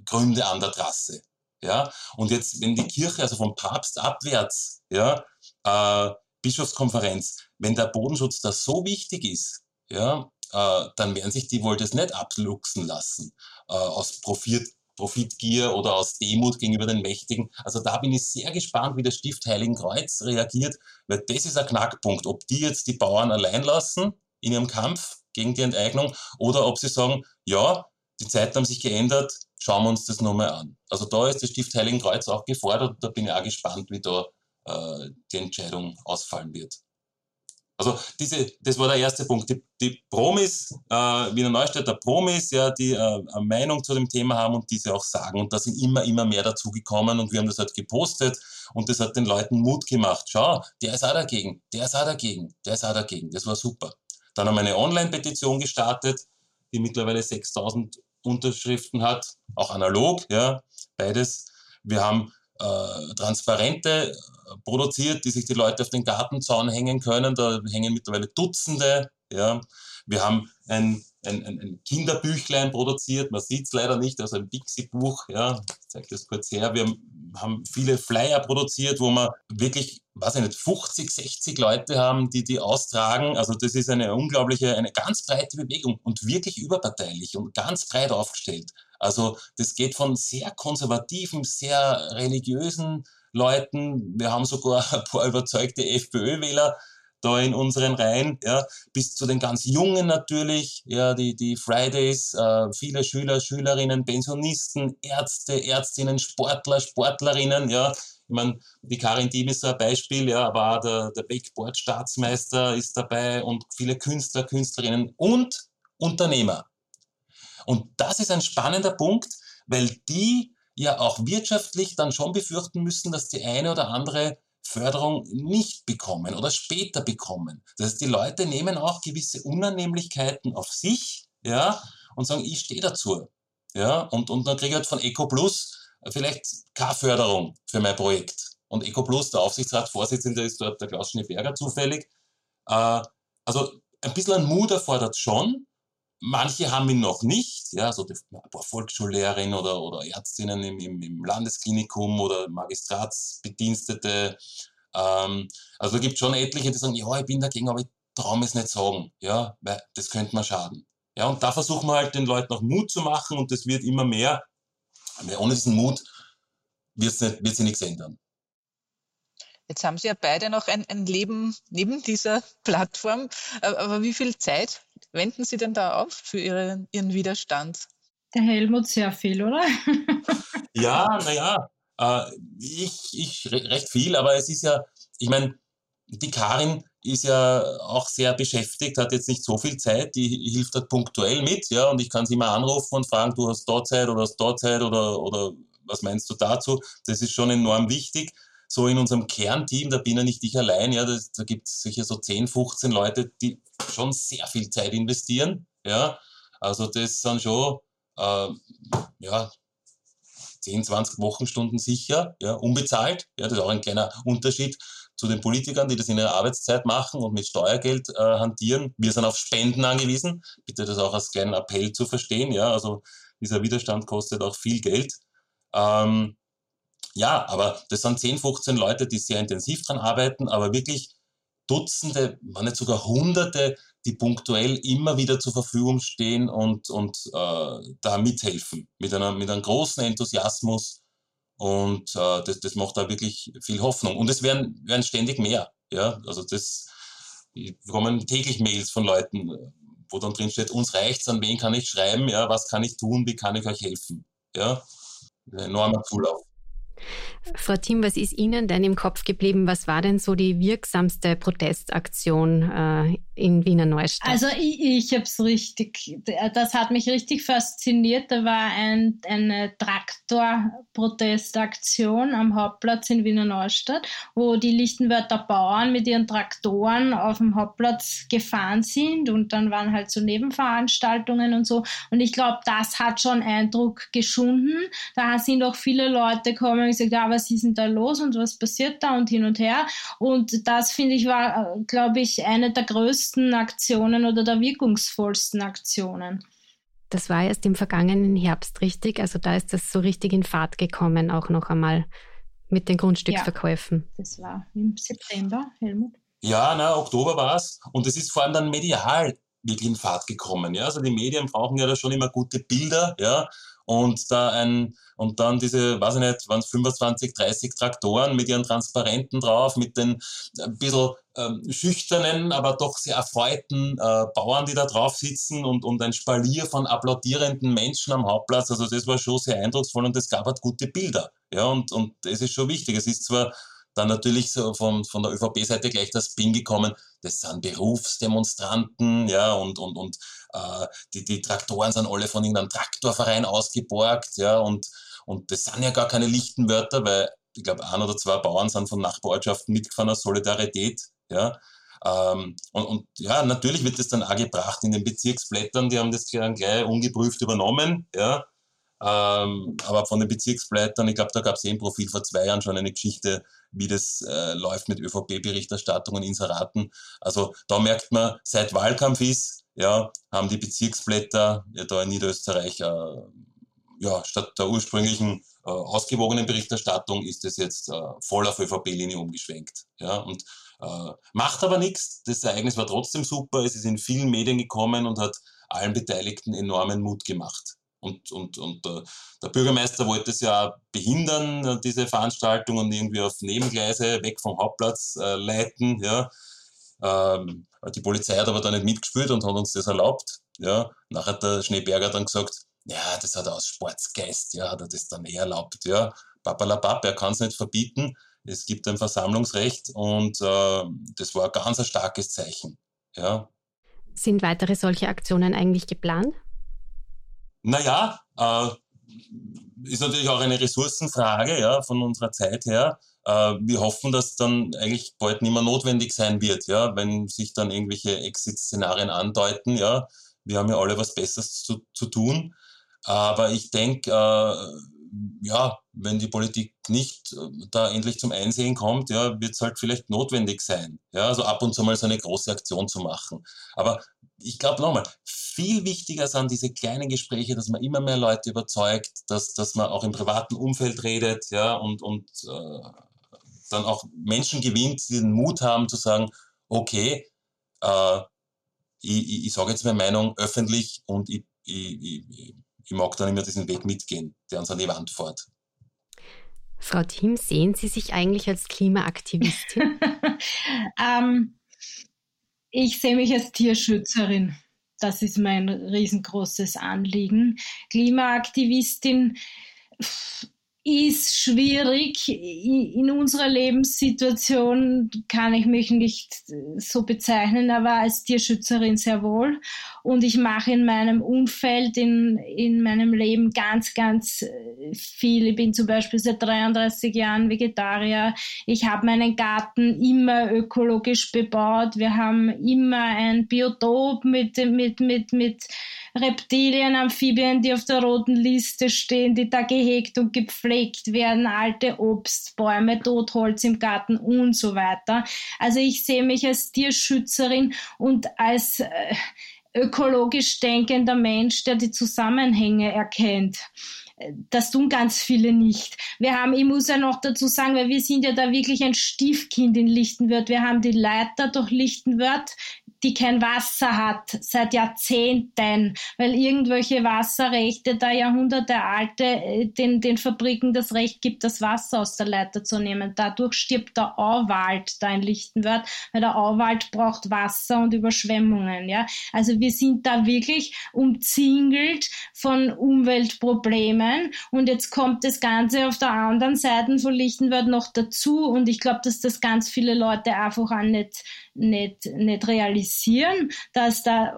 Gründe an der Trasse. Ja? Und jetzt, wenn die Kirche, also vom Papst abwärts, ja, äh, Bischofskonferenz, wenn der Bodenschutz da so wichtig ist, ja, äh, dann werden sich die wohl das nicht abluchsen lassen äh, aus Profit, Profitgier oder aus Demut gegenüber den Mächtigen. Also da bin ich sehr gespannt, wie der Stift Heiligen Kreuz reagiert, weil das ist ein Knackpunkt, ob die jetzt die Bauern allein lassen in ihrem Kampf gegen die Enteignung oder ob sie sagen, ja, die Zeiten haben sich geändert, schauen wir uns das nochmal an. Also da ist das Stift Heiligen Kreuz auch gefordert da bin ich auch gespannt, wie da äh, die Entscheidung ausfallen wird. Also diese, das war der erste Punkt. Die, die Promis, äh, Wiener Neustädter Promis, ja, die äh, eine Meinung zu dem Thema haben und diese auch sagen. Und da sind immer, immer mehr dazugekommen und wir haben das halt gepostet und das hat den Leuten Mut gemacht. Schau, der ist auch dagegen, der ist auch dagegen, der ist auch dagegen. Das war super. Dann haben wir eine Online-Petition gestartet, die mittlerweile 6000 Unterschriften hat, auch analog, ja, beides. Wir haben äh, Transparente äh, produziert, die sich die Leute auf den Gartenzaun hängen können. Da hängen mittlerweile Dutzende. Ja. Wir haben ein, ein, ein Kinderbüchlein produziert, man sieht es leider nicht, also ein Bixi-Buch, ja, ich zeige das kurz her. Wir haben viele Flyer produziert, wo wir wirklich, weiß ich nicht, 50, 60 Leute haben, die die austragen. Also das ist eine unglaubliche, eine ganz breite Bewegung und wirklich überparteilich und ganz breit aufgestellt. Also das geht von sehr konservativen, sehr religiösen Leuten, wir haben sogar <laughs> ein paar überzeugte FPÖ-Wähler da in unseren Reihen, ja, bis zu den ganz Jungen natürlich, ja, die, die Fridays, äh, viele Schüler, Schülerinnen, Pensionisten, Ärzte, Ärztinnen, Sportler, Sportlerinnen, ja. Ich meine, die Karin Diem ist so ein Beispiel, ja, aber auch der, der Wakeboard-Staatsmeister ist dabei und viele Künstler, Künstlerinnen und Unternehmer. Und das ist ein spannender Punkt, weil die ja auch wirtschaftlich dann schon befürchten müssen, dass die eine oder andere Förderung nicht bekommen oder später bekommen. Das heißt, die Leute nehmen auch gewisse Unannehmlichkeiten auf sich, ja, und sagen, ich stehe dazu. Ja, und, und dann kriege ich halt von EcoPlus vielleicht keine Förderung für mein Projekt. Und EcoPlus, der Aufsichtsratsvorsitzende, ist dort der Klaus Schneeberger zufällig. Äh, also ein bisschen an Mut erfordert schon. Manche haben ihn noch nicht, ja, so die, Volksschullehrerinnen oder, oder Ärztinnen im, im, im Landesklinikum oder Magistratsbedienstete. Ähm, also gibt es schon etliche, die sagen, ja, ich bin dagegen, aber ich traue mir es nicht sagen, ja, weil das könnte mir schaden. Ja, und da versuchen wir halt den Leuten auch Mut zu machen und das wird immer mehr. Weil ohne diesen Mut wird sich nichts ändern. Jetzt haben Sie ja beide noch ein, ein Leben neben dieser Plattform. Aber wie viel Zeit wenden Sie denn da auf für Ihre, Ihren Widerstand? Der Helmut sehr viel, oder? <laughs> ja, naja, äh, ich, ich recht viel, aber es ist ja, ich meine, die Karin ist ja auch sehr beschäftigt, hat jetzt nicht so viel Zeit, die hilft halt punktuell mit, ja, und ich kann sie mal anrufen und fragen, du hast da Zeit oder hast da Zeit oder, oder was meinst du dazu? Das ist schon enorm wichtig so in unserem Kernteam, da bin ja nicht ich allein, ja, das, da gibt es sicher so 10, 15 Leute, die schon sehr viel Zeit investieren. Ja, also das sind schon äh, ja, 10, 20 Wochenstunden sicher, ja, unbezahlt. Ja, das ist auch ein kleiner Unterschied zu den Politikern, die das in ihrer Arbeitszeit machen und mit Steuergeld äh, hantieren. Wir sind auf Spenden angewiesen. Bitte das auch als kleinen Appell zu verstehen. Ja, also dieser Widerstand kostet auch viel Geld. Ähm, ja, aber das sind 10, 15 Leute, die sehr intensiv dran arbeiten, aber wirklich Dutzende, wenn nicht sogar Hunderte, die punktuell immer wieder zur Verfügung stehen und, und äh, da mithelfen mit, einer, mit einem großen Enthusiasmus. Und äh, das, das macht da wirklich viel Hoffnung. Und es werden, werden ständig mehr. Ja? Also das wir bekommen täglich Mails von Leuten, wo dann drin steht, uns reicht's, an wen kann ich schreiben, ja, was kann ich tun, wie kann ich euch helfen. Ja? Enormer Zulauf. Frau Thiem, was ist Ihnen denn im Kopf geblieben? Was war denn so die wirksamste Protestaktion äh, in Wiener Neustadt? Also ich, ich habe es richtig, das hat mich richtig fasziniert. Da war ein, eine Traktorprotestaktion am Hauptplatz in Wiener Neustadt, wo die Lichtenwörter Bauern mit ihren Traktoren auf dem Hauptplatz gefahren sind und dann waren halt so Nebenveranstaltungen und so. Und ich glaube, das hat schon Eindruck geschunden. Da sind auch viele Leute gekommen, gesagt, ja, was ist denn da los und was passiert da und hin und her. Und das, finde ich, war, glaube ich, eine der größten Aktionen oder der wirkungsvollsten Aktionen. Das war erst im vergangenen Herbst richtig. Also da ist das so richtig in Fahrt gekommen, auch noch einmal mit den Grundstücksverkäufen. Ja, das war im September, Helmut. Ja, na, Oktober war es. Und es ist vor allem dann medial wirklich in Fahrt gekommen. Ja? Also die Medien brauchen ja da schon immer gute Bilder, ja und da ein und dann diese, weiß ich nicht, waren es 25, 30 Traktoren mit ihren Transparenten drauf, mit den ein bisschen ähm, schüchternen, aber doch sehr erfreuten äh, Bauern, die da drauf sitzen und, und ein Spalier von applaudierenden Menschen am Hauptplatz. Also das war schon sehr eindrucksvoll und es gab halt gute Bilder. Ja, und, und das ist schon wichtig. Es ist zwar dann natürlich so von, von der ÖVP-Seite gleich das Spin gekommen, das sind Berufsdemonstranten, ja, und, und, und äh, die, die Traktoren sind alle von irgendeinem Traktorverein ausgeborgt, ja, und, und das sind ja gar keine lichten Wörter, weil ich glaube, ein oder zwei Bauern sind von Nachbarortschaften mitgefahren aus Solidarität, ja. Ähm, und, und, ja, natürlich wird das dann auch gebracht in den Bezirksblättern, die haben das gleich ungeprüft übernommen, ja. Ähm, aber von den Bezirksblättern, ich glaube, da gab es eh im Profil vor zwei Jahren schon eine Geschichte, wie das äh, läuft mit ÖVP-Berichterstattungen, Inseraten. Also da merkt man, seit Wahlkampf ist, ja, haben die Bezirksblätter ja, da in Niederösterreich äh, ja, statt der ursprünglichen äh, ausgewogenen Berichterstattung ist es jetzt äh, voll auf ÖVP-Linie umgeschwenkt. Ja, und äh, macht aber nichts. Das Ereignis war trotzdem super. Es ist in vielen Medien gekommen und hat allen Beteiligten enormen Mut gemacht. Und, und, und äh, der Bürgermeister wollte es ja behindern, äh, diese Veranstaltung und irgendwie auf Nebengleise weg vom Hauptplatz äh, leiten. Ja. Ähm, die Polizei hat aber da nicht mitgespielt und hat uns das erlaubt. Ja. Nachher hat der Schneeberger dann gesagt, ja, das hat er aus Sportsgeist, ja, hat er das dann eh erlaubt, ja. Papalapap, er kann es nicht verbieten. Es gibt ein Versammlungsrecht und äh, das war ein ganz starkes Zeichen, ja. Sind weitere solche Aktionen eigentlich geplant? Naja, äh, ist natürlich auch eine Ressourcenfrage, ja, von unserer Zeit her. Äh, wir hoffen, dass dann eigentlich bald nicht mehr notwendig sein wird, ja, wenn sich dann irgendwelche Exit-Szenarien andeuten, ja. Wir haben ja alle was Besseres zu, zu tun. Aber ich denke, äh, ja, wenn die Politik nicht äh, da endlich zum Einsehen kommt, ja, wird es halt vielleicht notwendig sein, ja, also ab und zu mal so eine große Aktion zu machen. Aber ich glaube nochmal, viel wichtiger sind diese kleinen Gespräche, dass man immer mehr Leute überzeugt, dass, dass man auch im privaten Umfeld redet, ja, und, und äh, dann auch Menschen gewinnt, die den Mut haben zu sagen, okay, äh, ich, ich, ich sage jetzt meine Meinung öffentlich und ich, ich, ich ich mag dann immer diesen Weg mitgehen, der uns an die Wand fährt. Frau Thiem, sehen Sie sich eigentlich als Klimaaktivistin? <laughs> ähm, ich sehe mich als Tierschützerin. Das ist mein riesengroßes Anliegen. Klimaaktivistin ist schwierig. In unserer Lebenssituation kann ich mich nicht so bezeichnen, aber als Tierschützerin sehr wohl. Und ich mache in meinem Umfeld, in, in meinem Leben ganz, ganz viel. Ich bin zum Beispiel seit 33 Jahren Vegetarier. Ich habe meinen Garten immer ökologisch bebaut. Wir haben immer ein Biotop mit, mit, mit, mit Reptilien, Amphibien, die auf der roten Liste stehen, die da gehegt und gepflegt werden, alte Obstbäume, Totholz im Garten und so weiter. Also ich sehe mich als Tierschützerin und als äh, ökologisch denkender Mensch, der die Zusammenhänge erkennt das tun ganz viele nicht. Wir haben, ich muss ja noch dazu sagen, weil wir sind ja da wirklich ein Stiefkind in Lichtenwörth. Wir haben die Leiter durch Lichtenwörth die kein Wasser hat seit Jahrzehnten, weil irgendwelche Wasserrechte da Jahrhunderte alte äh, den, den Fabriken das Recht gibt, das Wasser aus der Leiter zu nehmen. Dadurch stirbt der Auwald da in Lichtenwörth, weil der Auwald braucht Wasser und Überschwemmungen. Ja? Also wir sind da wirklich umzingelt von Umweltproblemen und jetzt kommt das Ganze auf der anderen Seite von Lichtenwörth noch dazu. Und ich glaube, dass das ganz viele Leute einfach auch nicht nicht, nicht realisieren, dass da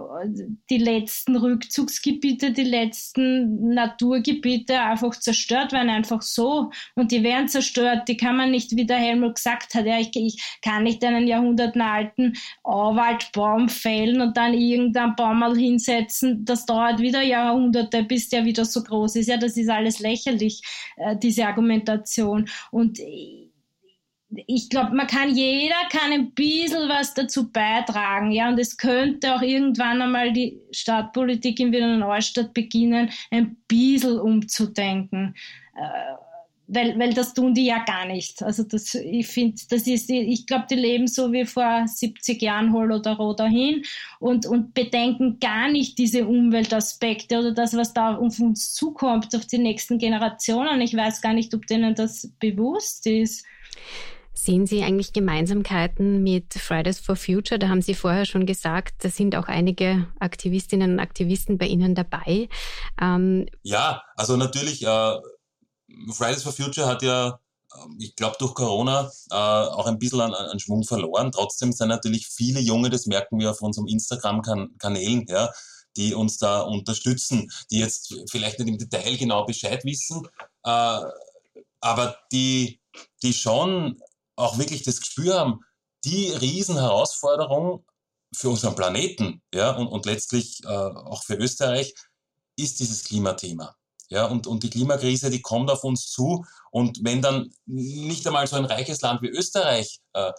die letzten Rückzugsgebiete, die letzten Naturgebiete einfach zerstört werden, einfach so. Und die werden zerstört, die kann man nicht, wie der Helmut gesagt hat, ja, ich, ich kann nicht einen jahrhundertenalten Auwaldbaum fällen und dann irgendeinen Baum mal hinsetzen. Das dauert wieder Jahrhunderte, bis der wieder so groß ist. Ja, das ist alles lächerlich, äh, diese Argumentation. Und ich glaube, man kann, jeder kann ein bisschen was dazu beitragen, ja, und es könnte auch irgendwann einmal die Stadtpolitik in Wiener Neustadt beginnen, ein bisschen umzudenken. Äh, weil, weil das tun die ja gar nicht. Also das, ich finde, das ist, ich glaube, die leben so wie vor 70 Jahren hol oder roh dahin und, und bedenken gar nicht diese Umweltaspekte oder das, was da auf uns zukommt, auf die nächsten Generationen. Ich weiß gar nicht, ob denen das bewusst ist. Sehen Sie eigentlich Gemeinsamkeiten mit Fridays for Future? Da haben Sie vorher schon gesagt, da sind auch einige Aktivistinnen und Aktivisten bei Ihnen dabei. Ähm ja, also natürlich, äh, Fridays for Future hat ja, ähm, ich glaube, durch Corona äh, auch ein bisschen an, an, Schwung verloren. Trotzdem sind natürlich viele Junge, das merken wir auf unserem Instagram-Kanälen, ja, die uns da unterstützen, die jetzt vielleicht nicht im Detail genau Bescheid wissen, äh, aber die, die schon auch wirklich das Gespür haben, die Riesenherausforderung für unseren Planeten ja, und, und letztlich äh, auch für Österreich ist dieses Klimathema. Ja, und, und die Klimakrise, die kommt auf uns zu. Und wenn dann nicht einmal so ein reiches Land wie Österreich äh,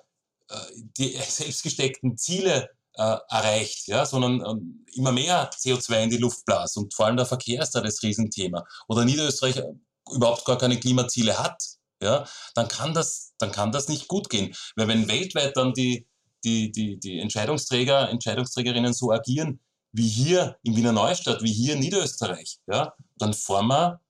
äh die <laughs> selbstgesteckten Ziele äh, erreicht, ja, sondern äh, immer mehr CO2 in die Luft blas und vor allem der Verkehr ist da das Riesenthema. Oder Niederösterreich überhaupt gar keine Klimaziele hat, ja, dann kann das, dann kann das nicht gut gehen. Weil wenn weltweit dann die, die, die, die Entscheidungsträger, Entscheidungsträgerinnen so agieren, wie hier in Wiener Neustadt, wie hier in Niederösterreich, ja, dann fahren wir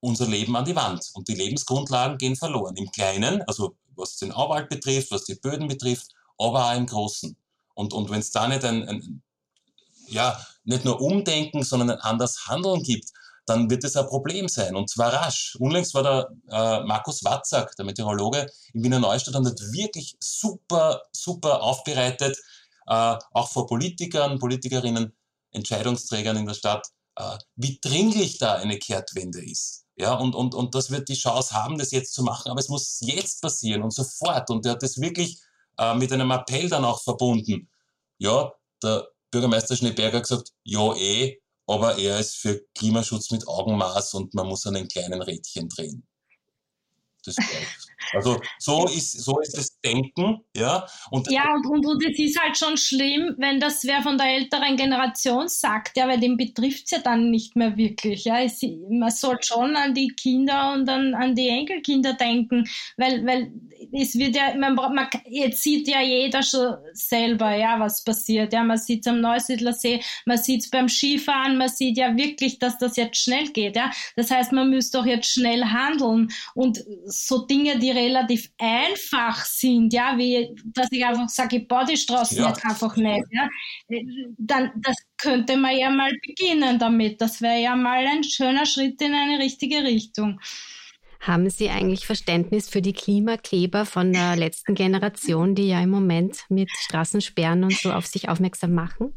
unser Leben an die Wand und die Lebensgrundlagen gehen verloren. Im Kleinen, also was den Auwald betrifft, was die Böden betrifft, aber auch im Großen. Und, und wenn es da nicht ein, ein, ja, nicht nur Umdenken, sondern ein anderes Handeln gibt, dann wird es ein Problem sein und zwar rasch. Unlängst war der äh, Markus Watzak, der Meteorologe in Wiener Neustadt und hat wirklich super, super aufbereitet, äh, auch vor Politikern, Politikerinnen, Entscheidungsträgern in der Stadt, äh, wie dringlich da eine Kehrtwende ist. Ja, und, und, und das wird die Chance haben, das jetzt zu machen, aber es muss jetzt passieren und sofort. Und er hat das wirklich äh, mit einem Appell dann auch verbunden. Ja, der Bürgermeister Schneeberger hat gesagt, ja eh, aber er ist für Klimaschutz mit Augenmaß und man muss an den kleinen Rädchen drehen. Das <laughs> also so ist, so ist das Denken, ja. Und, ja, und, und, und es ist halt schon schlimm, wenn das wer von der älteren Generation sagt, ja, weil dem betrifft es ja dann nicht mehr wirklich. Ja. Es, man soll schon an die Kinder und an, an die Enkelkinder denken, weil, weil es wird ja, man, man, jetzt sieht ja jeder schon selber, ja, was passiert. Ja, man sieht es am Neusiedler See, man sieht es beim Skifahren, man sieht ja wirklich, dass das jetzt schnell geht. Ja. Das heißt, man müsste doch jetzt schnell handeln und so Dinge, die relativ einfach sind, ja, wie dass ich einfach sage, ich baue die Straße ja. jetzt einfach nicht, ja, dann das könnte man ja mal beginnen damit. Das wäre ja mal ein schöner Schritt in eine richtige Richtung. Haben Sie eigentlich Verständnis für die Klimakleber von der <laughs> letzten Generation, die ja im Moment mit Straßensperren und so auf sich aufmerksam machen?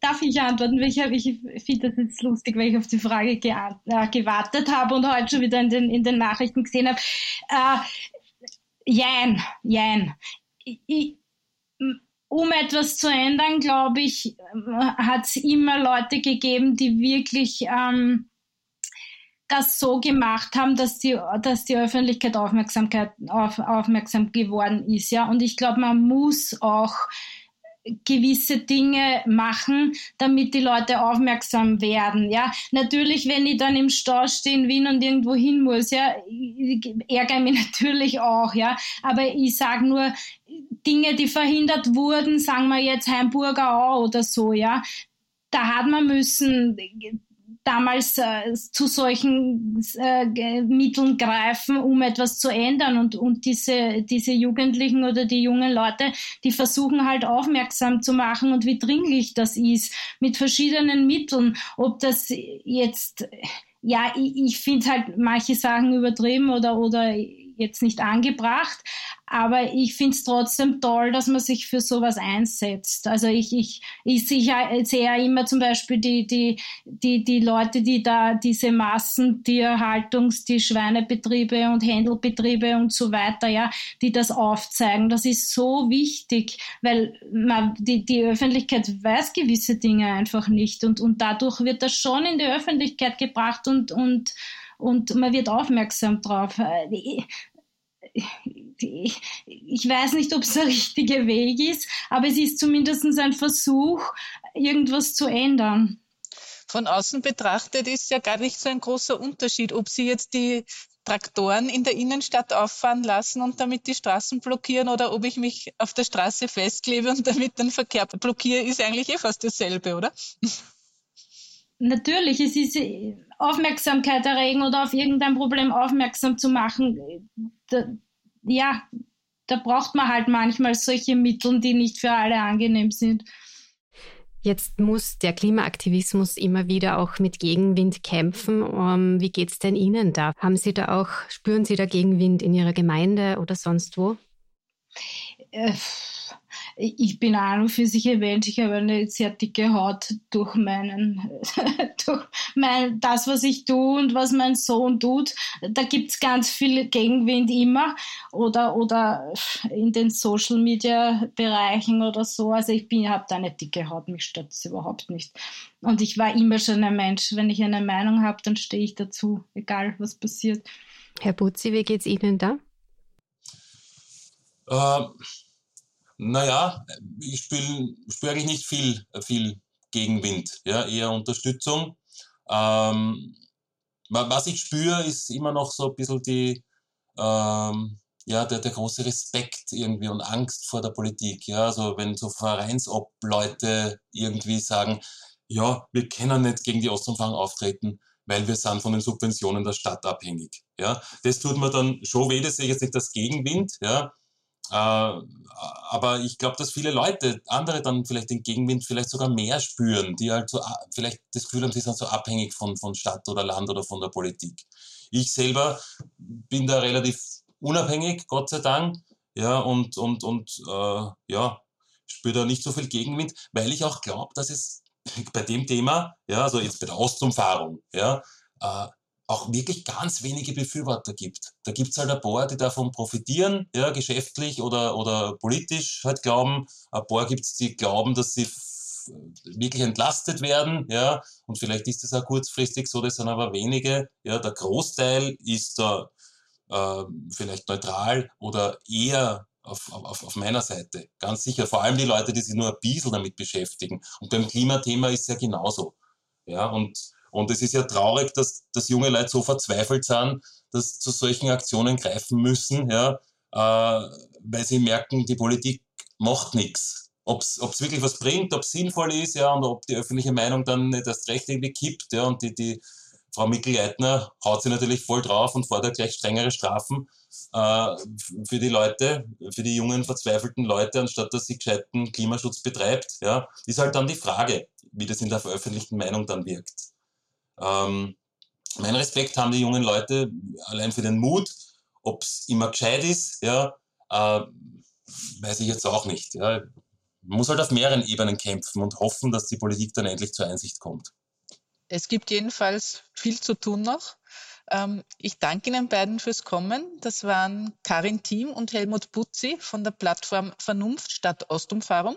darf ich antworten? Ich, ich finde das jetzt lustig, weil ich auf die Frage ge äh, gewartet habe und heute schon wieder in den, in den Nachrichten gesehen habe. Jein, jein. Um etwas zu ändern, glaube ich, hat es immer Leute gegeben, die wirklich ähm, das so gemacht haben, dass die, dass die Öffentlichkeit Aufmerksamkeit auf, aufmerksam geworden ist. Ja, und ich glaube, man muss auch gewisse Dinge machen, damit die Leute aufmerksam werden. Ja, natürlich, wenn ich dann im Stau stehe in Wien und irgendwo hin muss, ja, ärgere mich <laughs> natürlich auch, ja. Aber ich sage nur, Dinge, die verhindert wurden, sagen wir jetzt Heimburger Au oder so, ja. Da hat man müssen damals äh, zu solchen äh, Mitteln greifen, um etwas zu ändern. Und, und diese, diese Jugendlichen oder die jungen Leute, die versuchen halt aufmerksam zu machen und wie dringlich das ist, mit verschiedenen Mitteln. Ob das jetzt, ja, ich, ich finde halt manche Sachen übertrieben oder, oder jetzt nicht angebracht, aber ich finde es trotzdem toll, dass man sich für sowas einsetzt. Also ich, ich, ich sehe ja immer zum Beispiel die, die, die, die Leute, die da diese Massentierhaltungs-, die Schweinebetriebe und Händelbetriebe und so weiter, ja, die das aufzeigen. Das ist so wichtig, weil man, die, die Öffentlichkeit weiß gewisse Dinge einfach nicht und, und dadurch wird das schon in die Öffentlichkeit gebracht und, und und man wird aufmerksam drauf. Äh, ich weiß nicht, ob es der richtige Weg ist, aber es ist zumindest ein Versuch, irgendwas zu ändern. Von außen betrachtet ist ja gar nicht so ein großer Unterschied, ob Sie jetzt die Traktoren in der Innenstadt auffahren lassen und damit die Straßen blockieren oder ob ich mich auf der Straße festklebe und damit den Verkehr blockiere, ist eigentlich eh fast dasselbe, oder? Natürlich, es ist Aufmerksamkeit erregen oder auf irgendein Problem aufmerksam zu machen. Ja, da braucht man halt manchmal solche Mittel, die nicht für alle angenehm sind. Jetzt muss der Klimaaktivismus immer wieder auch mit Gegenwind kämpfen. Um, ähm, wie geht es denn Ihnen da? Haben Sie da auch, spüren Sie da Gegenwind in Ihrer Gemeinde oder sonst wo? Äh, ich bin auch nur für sich erwähnt, ich habe eine sehr dicke Haut durch meinen, <laughs> durch mein, das, was ich tue und was mein Sohn tut. Da gibt's ganz viel Gegenwind immer oder, oder in den Social Media Bereichen oder so. Also ich bin, habe da eine dicke Haut, mich stört das überhaupt nicht. Und ich war immer schon ein Mensch. Wenn ich eine Meinung habe, dann stehe ich dazu, egal was passiert. Herr Butzi, wie geht's Ihnen da? Äh, naja, ich spüre spür eigentlich nicht viel, viel Gegenwind, ja, eher Unterstützung. Ähm, was ich spüre, ist immer noch so ein bisschen die, ähm, ja, der, der große Respekt irgendwie und Angst vor der Politik. Ja, also wenn so Vereinsobleute irgendwie sagen, ja, wir können nicht gegen die Ostumfang auftreten, weil wir sind von den Subventionen der Stadt abhängig. Ja, das tut mir dann schon weh, das sehe ich jetzt nicht das Gegenwind, ja, aber ich glaube, dass viele Leute, andere dann vielleicht den Gegenwind vielleicht sogar mehr spüren, die halt so vielleicht das Gefühl haben, sie sind so abhängig von, von Stadt oder Land oder von der Politik. Ich selber bin da relativ unabhängig, Gott sei Dank, ja, und, und, und äh, ja, spüre da nicht so viel Gegenwind, weil ich auch glaube, dass es <laughs> bei dem Thema, ja, also jetzt bei der Ostumfahrung, ja, äh, auch wirklich ganz wenige Befürworter gibt. Da gibt es halt ein paar, die davon profitieren, ja, geschäftlich oder, oder politisch halt glauben. Ein paar gibt es, die glauben, dass sie wirklich entlastet werden, ja, und vielleicht ist das auch kurzfristig so, das sind aber wenige, ja, der Großteil ist da äh, vielleicht neutral oder eher auf, auf, auf meiner Seite, ganz sicher, vor allem die Leute, die sich nur ein bisschen damit beschäftigen. Und beim Klimathema ist es ja genauso, ja, und und es ist ja traurig, dass, dass junge Leute so verzweifelt sind, dass zu solchen Aktionen greifen müssen, ja, äh, weil sie merken, die Politik macht nichts. Ob es wirklich was bringt, ob es sinnvoll ist, ja, und ob die öffentliche Meinung dann nicht erst recht irgendwie kippt, ja, und die, die Frau Mikl-Leitner haut sie natürlich voll drauf und fordert gleich strengere Strafen äh, für die Leute, für die jungen, verzweifelten Leute, anstatt dass sie gescheiten Klimaschutz betreibt, ja, ist halt dann die Frage, wie das in der veröffentlichten Meinung dann wirkt. Ähm, mein Respekt haben die jungen Leute allein für den Mut. Ob es immer gescheit ist, ja, äh, weiß ich jetzt auch nicht. Ja. Man muss halt auf mehreren Ebenen kämpfen und hoffen, dass die Politik dann endlich zur Einsicht kommt. Es gibt jedenfalls viel zu tun noch. Ähm, ich danke Ihnen beiden fürs Kommen. Das waren Karin Thiem und Helmut Butzi von der Plattform Vernunft statt Ostumfahrung.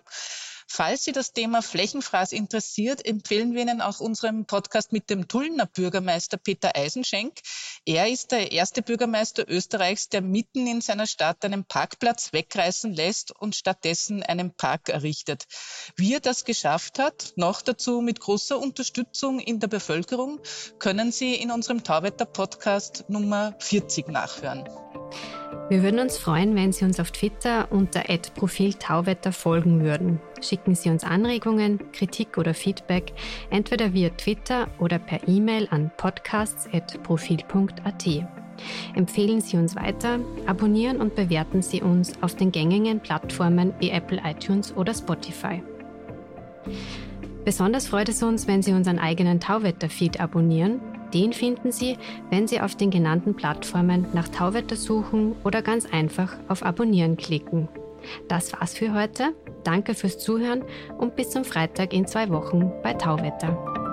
Falls Sie das Thema Flächenfraß interessiert, empfehlen wir Ihnen auch unseren Podcast mit dem Tullner Bürgermeister Peter Eisenschenk. Er ist der erste Bürgermeister Österreichs, der mitten in seiner Stadt einen Parkplatz wegreißen lässt und stattdessen einen Park errichtet. Wie er das geschafft hat, noch dazu mit großer Unterstützung in der Bevölkerung, können Sie in unserem Tauwetter Podcast Nummer 40 nachhören. Wir würden uns freuen, wenn Sie uns auf Twitter unter Profil Tauwetter folgen würden. Schicken Sie uns Anregungen, Kritik oder Feedback entweder via Twitter oder per E-Mail an podcasts.profil.at. Empfehlen Sie uns weiter, abonnieren und bewerten Sie uns auf den gängigen Plattformen wie Apple iTunes oder Spotify. Besonders freut es uns, wenn Sie unseren eigenen Tauwetter-Feed abonnieren den finden Sie, wenn Sie auf den genannten Plattformen nach Tauwetter suchen oder ganz einfach auf Abonnieren klicken. Das war's für heute. Danke fürs Zuhören und bis zum Freitag in zwei Wochen bei Tauwetter.